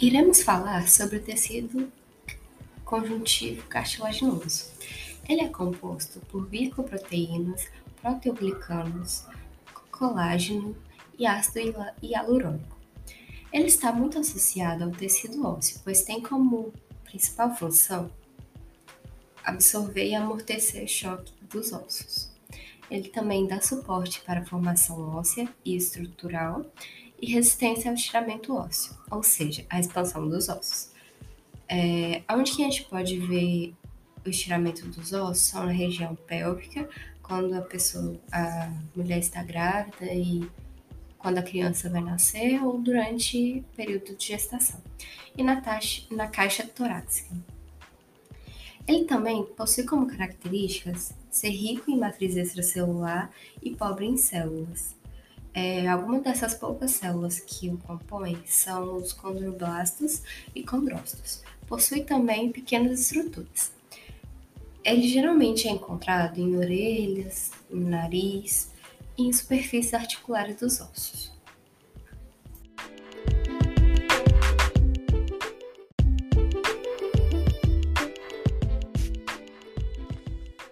Iremos falar sobre o tecido conjuntivo cartilaginoso. Ele é composto por glicoproteínas, proteoglicanos, colágeno e ácido hialurônico. Ele está muito associado ao tecido ósseo, pois tem como principal função absorver e amortecer choque dos ossos. Ele também dá suporte para a formação óssea e estrutural e resistência ao estiramento ósseo, ou seja, a expansão dos ossos. É, onde que a gente pode ver o estiramento dos ossos são na região pélvica, quando a pessoa, a mulher está grávida e quando a criança vai nascer ou durante o período de gestação, e na, taxa, na caixa torácica. Ele também possui como características ser rico em matriz extracelular e pobre em células. É, algumas dessas poucas células que o compõem são os condroblastos e condrócitos. Possui também pequenas estruturas. Ele geralmente é encontrado em orelhas, no nariz e em superfícies articulares dos ossos.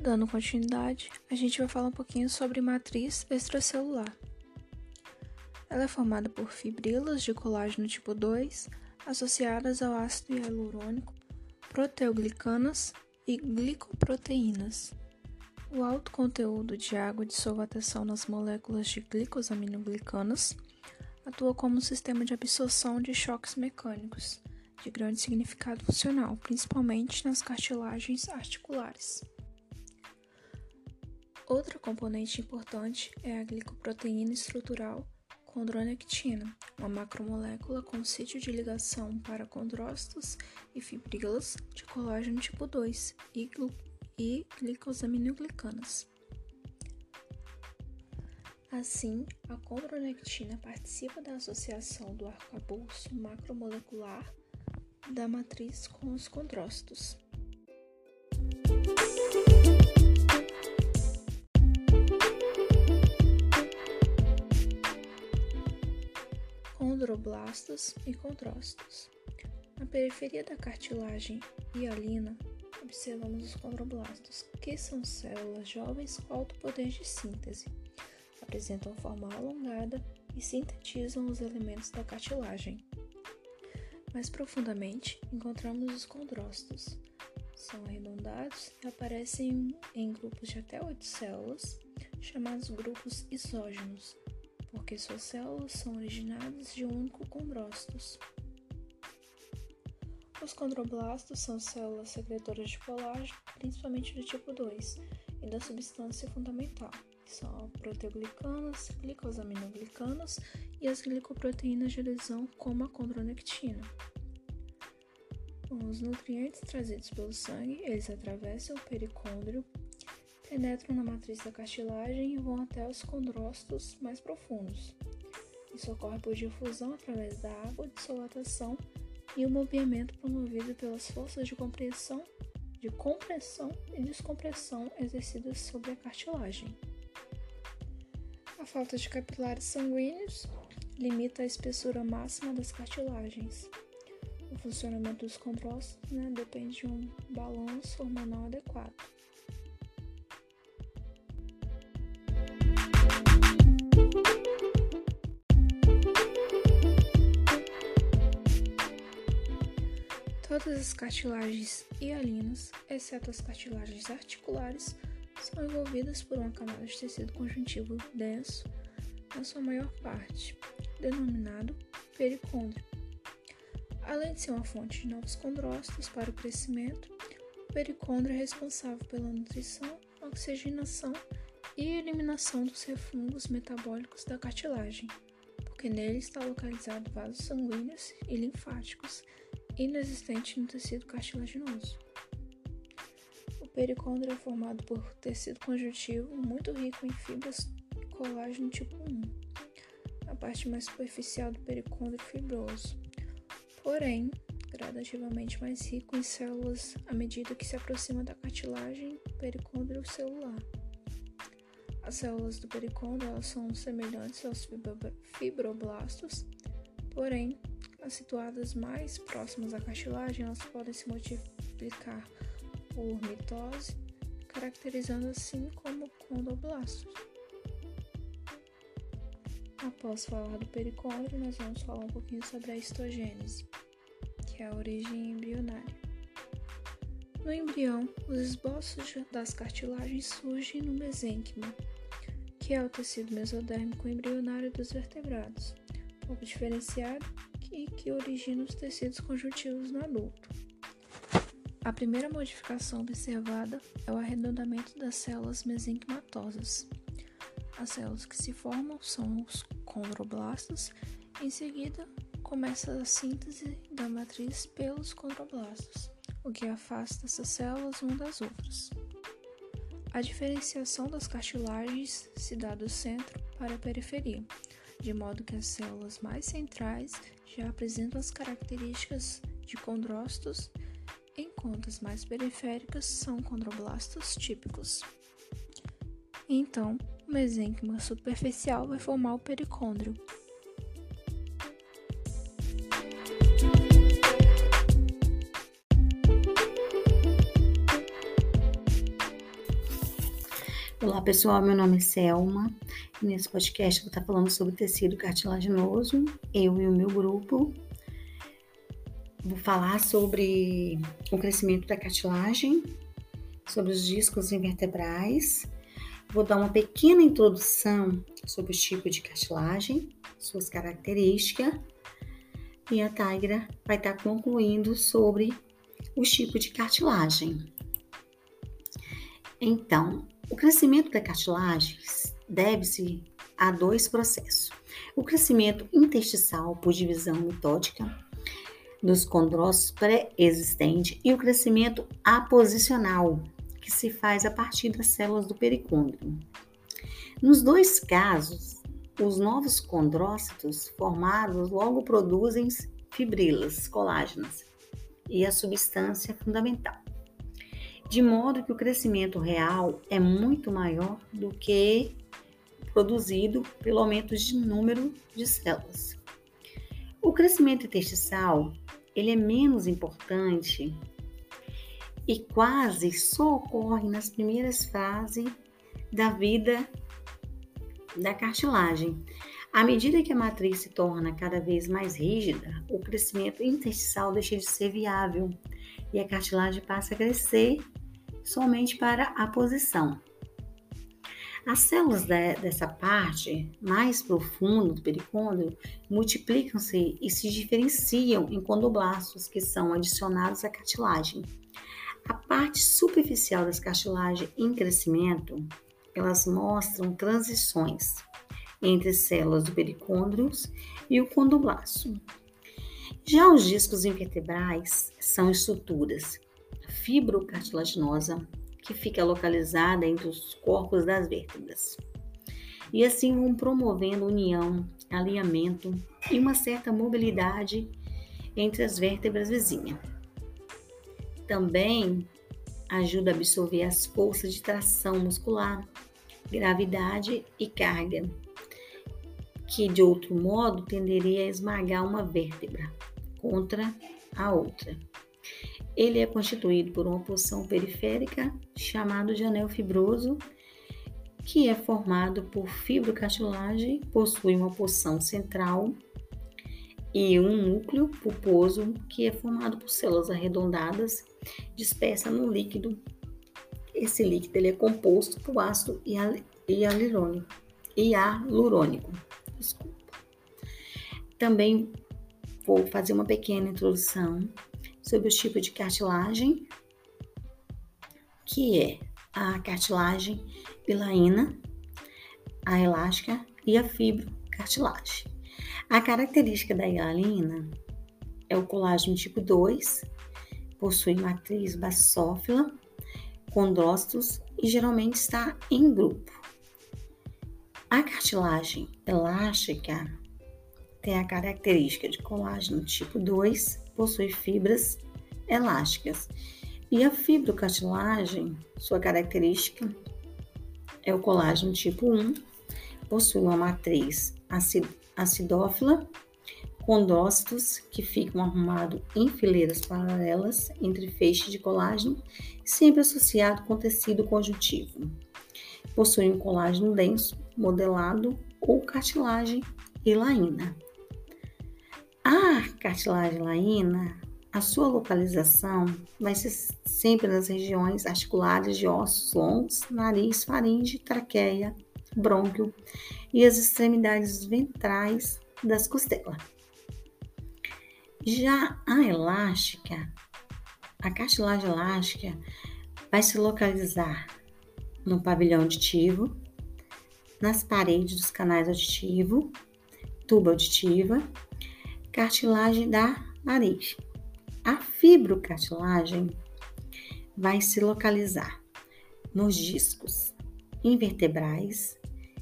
Dando continuidade, a gente vai falar um pouquinho sobre matriz extracelular. Ela é formada por fibrilas de colágeno tipo 2 associadas ao ácido hialurônico, proteoglicanas e glicoproteínas. O alto conteúdo de água de solvatação nas moléculas de glicosaminoglicanas atua como um sistema de absorção de choques mecânicos de grande significado funcional, principalmente nas cartilagens articulares. Outra componente importante é a glicoproteína estrutural condronectina, uma macromolécula com sítio de ligação para condrócitos e fibrilas de colágeno tipo 2 e, e glicosaminoglicanas. Assim, a condronectina participa da associação do arcabouço macromolecular da matriz com os condrócitos. Condroblastos e contrócitos. Na periferia da cartilagem hialina, observamos os condroblastos, que são células jovens com alto poder de síntese. Apresentam forma alongada e sintetizam os elementos da cartilagem. Mais profundamente, encontramos os condrócitos. São arredondados e aparecem em grupos de até 8 células, chamados grupos isógenos, porque suas células são originadas de um único condrócitos. Os condroblastos são células secretoras de colágeno, principalmente do tipo 2, e da substância fundamental, que são proteoglicanos, glicosaminoglicanos e as glicoproteínas de adesão, como a condronectina. Os nutrientes trazidos pelo sangue, eles atravessam o pericôndrio penetram na matriz da cartilagem e vão até os condrócitos mais profundos. Isso ocorre por difusão através da água, dilatação e o movimento promovido pelas forças de compressão, de compressão e descompressão exercidas sobre a cartilagem. A falta de capilares sanguíneos limita a espessura máxima das cartilagens. O funcionamento dos condrócitos né, depende de um balanço hormonal adequado. Todas as cartilagens hialinas, exceto as cartilagens articulares, são envolvidas por uma camada de tecido conjuntivo denso, na sua maior parte, denominado pericôndrio. Além de ser uma fonte de novos condrócitos para o crescimento, o pericôndrio é responsável pela nutrição, oxigenação e eliminação dos refungos metabólicos da cartilagem, porque nele está localizado vasos sanguíneos e linfáticos inexistente no tecido cartilaginoso. O pericôndrio é formado por tecido conjuntivo muito rico em fibras colágeno tipo 1, a parte mais superficial do pericôndrio fibroso, porém gradativamente mais rico em células à medida que se aproxima da cartilagem pericôndrio celular. As células do pericôndrio são semelhantes aos fibroblastos, porém As situadas mais próximas à cartilagem, elas podem se multiplicar por mitose, caracterizando assim como condroblastos. Após falar do pericôndrio, nós vamos falar um pouquinho sobre a histogênese, que é a origem embrionária. No embrião, os esboços das cartilagens surgem no mesênquima, que é o tecido mesodérmico embrionário dos vertebrados, pouco diferenciado e que origina os tecidos conjuntivos no adulto. A primeira modificação observada é o arredondamento das células mesenquimatosas. As células que se formam são os condroblastos. Em seguida, começa a síntese da matriz pelos condroblastos, o que afasta essas células umas das outras. A diferenciação das cartilagens se dá do centro para a periferia, de modo que as células mais centrais já apresentam as características de condrócitos, enquanto as mais periféricas são condroblastos típicos. Então, o mesênquima superficial vai formar o pericôndrio. Olá pessoal, meu nome é Selma nesse podcast eu vou estar falando sobre tecido cartilaginoso, eu e o meu grupo. Vou falar sobre o crescimento da cartilagem, sobre os discos invertebrais Vou dar uma pequena introdução sobre o tipo de cartilagem, suas características, e a Tigra vai estar concluindo sobre o tipo de cartilagem. Então, o crescimento da cartilagem deve-se a dois processos. O crescimento intersticial por divisão mitótica dos condrócitos pré-existentes e o crescimento aposicional que se faz a partir das células do pericôndrio. Nos dois casos, os novos condrócitos formados logo produzem fibrilas, colágenas e a substância fundamental. De modo que o crescimento real é muito maior do que produzido pelo aumento de número de células. O crescimento intersticial ele é menos importante e quase só ocorre nas primeiras fases da vida da cartilagem. À medida que a matriz se torna cada vez mais rígida, o crescimento intersticial deixa de ser viável e a cartilagem passa a crescer somente para a posição. As células de, dessa parte mais profunda do pericôndrio multiplicam-se e se diferenciam em condoblastos que são adicionados à cartilagem. A parte superficial das cartilagens em crescimento, elas mostram transições entre células do pericôndrio e o condoblasto. Já os discos invertebrais são estruturas fibrocartilaginosa que fica localizada entre os corpos das vértebras. E assim vão promovendo união, alinhamento e uma certa mobilidade entre as vértebras vizinhas. Também ajuda a absorver as forças de tração muscular, gravidade e carga, que de outro modo tenderia a esmagar uma vértebra contra a outra. Ele é constituído por uma porção periférica chamado de anel fibroso, que é formado por fibrocartilagem, possui uma porção central e um núcleo pulposo que é formado por células arredondadas dispersa no líquido. Esse líquido ele é composto por ácido hialurônico. hialurônico. Desculpa. Também vou fazer uma pequena introdução sobre os tipos de cartilagem, que é a cartilagem pilaína, a elástica e a fibrocartilagem. A característica da hialina é o colágeno tipo 2, possui matriz basófila, condrócitos e geralmente está em grupo. A cartilagem elástica tem a característica de colágeno tipo 2, possui fibras elásticas. E a fibrocartilagem, sua característica é o colágeno tipo 1, possui uma matriz acidófila, condrócitos que ficam arrumados em fileiras paralelas entre feixes de colágeno, sempre associado com tecido conjuntivo. Possuem um colágeno denso, modelado ou cartilagem hilaína. A cartilagem hilaína, a sua localização vai ser sempre nas regiões articulares de ossos longos, nariz, faringe, traqueia, brônquio e as extremidades ventrais das costelas. Já a elástica, a cartilagem elástica vai se localizar no pavilhão auditivo, nas paredes dos canais auditivo, tuba auditiva, cartilagem da nariz. A fibrocartilagem vai se localizar nos discos invertebrais,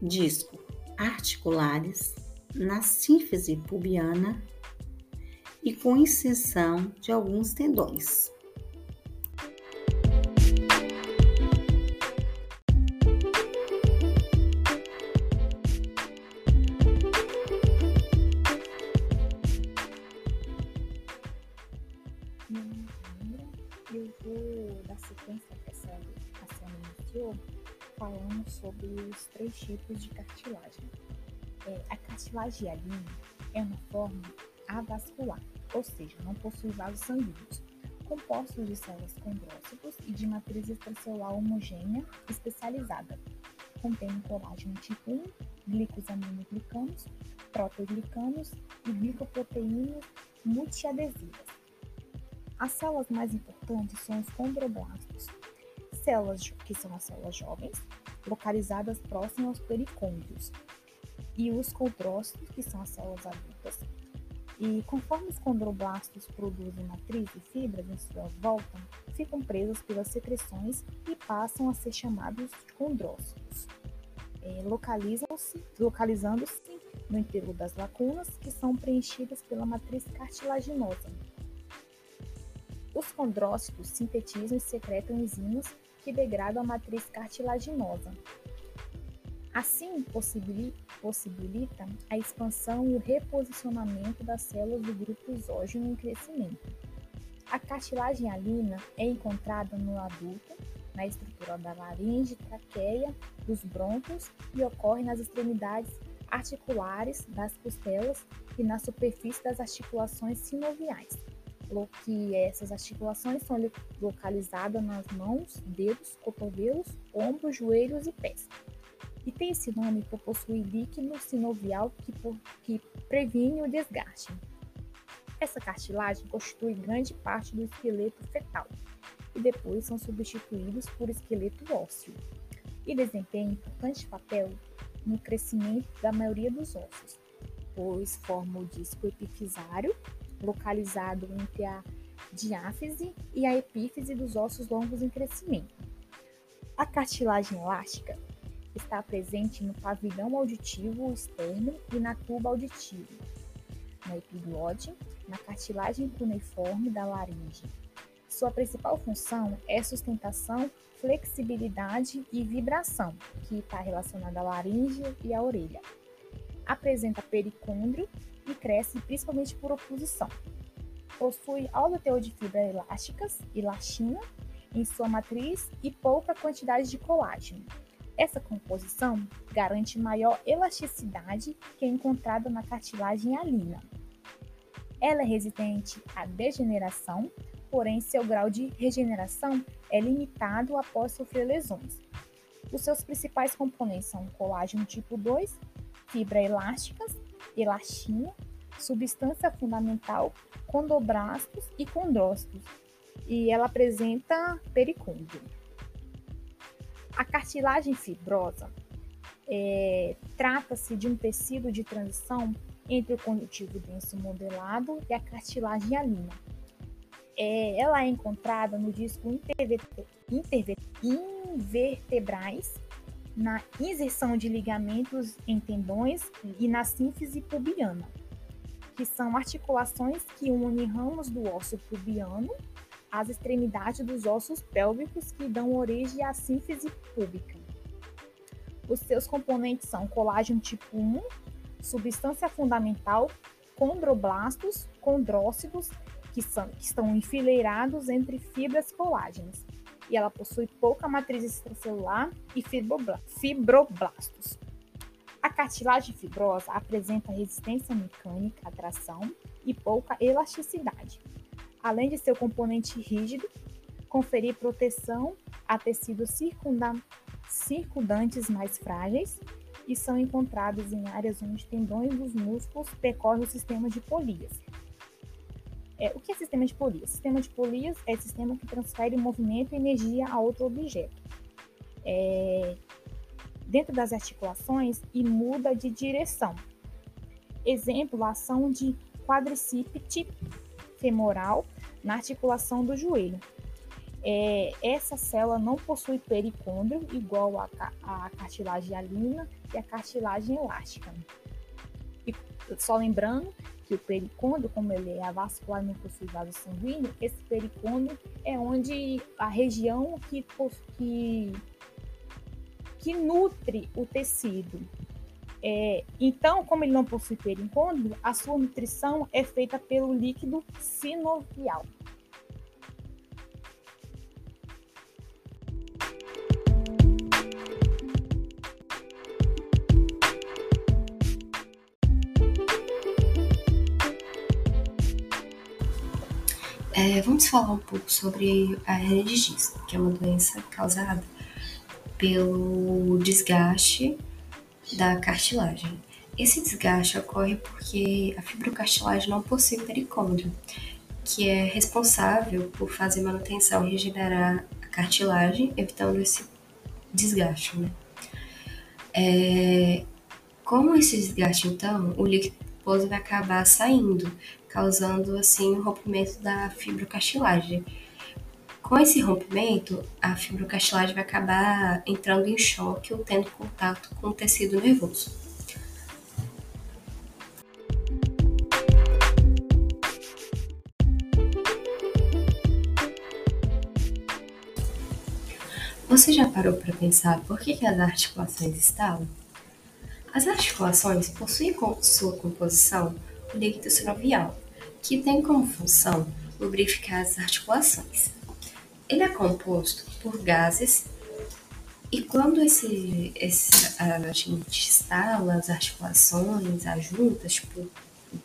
disco articulares, na sínfise pubiana e com inserção de alguns tendões. Dar sequência que essa, essa iniciou falando sobre os três tipos de cartilagem. É, a cartilagem hialina é uma forma avascular, ou seja, não possui vasos sanguíneos, compostos de células condrócitos e de matriz extracelular homogênea especializada, contendo colágeno tipo 1, glicosaminoglicanos, proteoglicanos e glicoproteínas multiadesivas. As células mais importantes são os condroblastos, células que são as células jovens, localizadas próximas aos pericôndios, e os condrócitos, que são as células adultas. E conforme os condroblastos produzem matriz e fibras em sua volta, ficam presos pelas secreções e passam a ser chamados de condrócitos. É, Localizam-se, localizando-se no interior das lacunas, que são preenchidas pela matriz cartilaginosa. Os condrócitos sintetizam e secretam enzimas que degradam a matriz cartilaginosa, Assim, possibilita a expansão e o reposicionamento das células do grupo exógeno em crescimento. A cartilagem alina é encontrada no adulto, na estrutura da laringe, traqueia, dos brônquios e ocorre nas extremidades articulares das costelas e na superfície das articulações sinoviais, que essas articulações são localizadas nas mãos, dedos, cotovelos, ombros, joelhos e pés e tem esse nome por possuir líquido sinovial que, por, que previne o desgaste. Essa cartilagem constitui grande parte do esqueleto fetal e depois são substituídos por esqueleto ósseo e desempenha importante papel no crescimento da maioria dos ossos, pois forma o disco epifisário, localizado entre a diáfise e a epífise dos ossos longos em crescimento. A cartilagem elástica está presente no pavilhão auditivo externo e na tuba auditiva, na epiglode, na cartilagem cuneiforme da laringe. Sua principal função é sustentação, flexibilidade e vibração, que está relacionada à laringe e à orelha. Apresenta pericôndrio e cresce principalmente por oposição. Possui alto teor de fibras elásticas, elastina, em sua matriz e pouca quantidade de colágeno. Essa composição garante maior elasticidade que é encontrada na cartilagem alina. Ela é resistente à degeneração, porém seu grau de regeneração é limitado após sofrer lesões. Os seus principais componentes são colágeno tipo 2, fibra elásticas, elastina, substância fundamental, condoblastos e condrócitos, e ela apresenta pericôndrio. A cartilagem fibrosa é, trata-se de um tecido de transição entre o conjuntivo denso modelado e a cartilagem alina. É, ela é encontrada no disco invertebrais, na inserção de ligamentos em tendões e na sínfise pubiana, que são articulações que unem ramos do osso pubiano as extremidades dos ossos pélvicos que dão origem à síntese pública. Os seus componentes são colágeno tipo 1, substância fundamental, condroblastos, condrócitos, que, são, que estão enfileirados entre fibras colágenas. E ela possui pouca matriz extracelular e fibroblastos. A cartilagem fibrosa apresenta resistência mecânica à tração e pouca elasticidade, além de seu componente rígido, conferir proteção a tecidos circundantes mais frágeis e são encontrados em áreas onde tendões dos músculos percorrem o sistema de polias. É, o que é sistema de polias? Sistema de polias é sistema que transfere movimento e energia a outro objeto. É, dentro das articulações e muda de direção. Exemplo, a ação de quadricípite femoral na articulação do joelho. É, essa célula não possui pericôndrio, igual a, a cartilagem alina e a cartilagem elástica. E só lembrando que o pericôndrio, como ele é avascular e não possui vaso sanguíneo, esse pericôndrio é onde a região que, que, que nutre o tecido. É, então, como ele não possui pericôndrio, a sua nutrição é feita pelo líquido sinovial. É, vamos falar um pouco sobre a hernia de disco, que é uma doença causada pelo desgaste da cartilagem. Esse desgaste ocorre porque a fibrocartilagem não possui pericôndrio, que é responsável por fazer manutenção e regenerar a cartilagem, evitando esse desgaste. Né? É, como esse desgaste, então, o líquido vai acabar saindo, causando assim o rompimento da fibrocartilagem. Com esse rompimento, a fibrocartilagem vai acabar entrando em choque ou tendo contato com o tecido nervoso. Você já parou para pensar por que, que as articulações estalam? As articulações possuem sua composição líquido sinovial, que tem como função lubrificar as articulações. Ele é composto por gases e quando esse, esse, a gente estala as articulações, as juntas, tipo o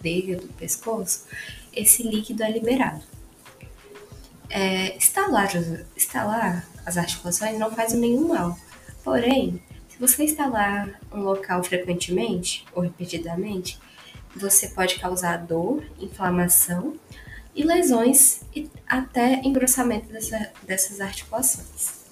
dedo, o pescoço, esse líquido é liberado. É, instalar, instalar as articulações não faz nenhum mal, porém, se você instalar um local frequentemente ou repetidamente, você pode causar dor, inflamação e lesões e até engrossamento dessa, dessas articulações.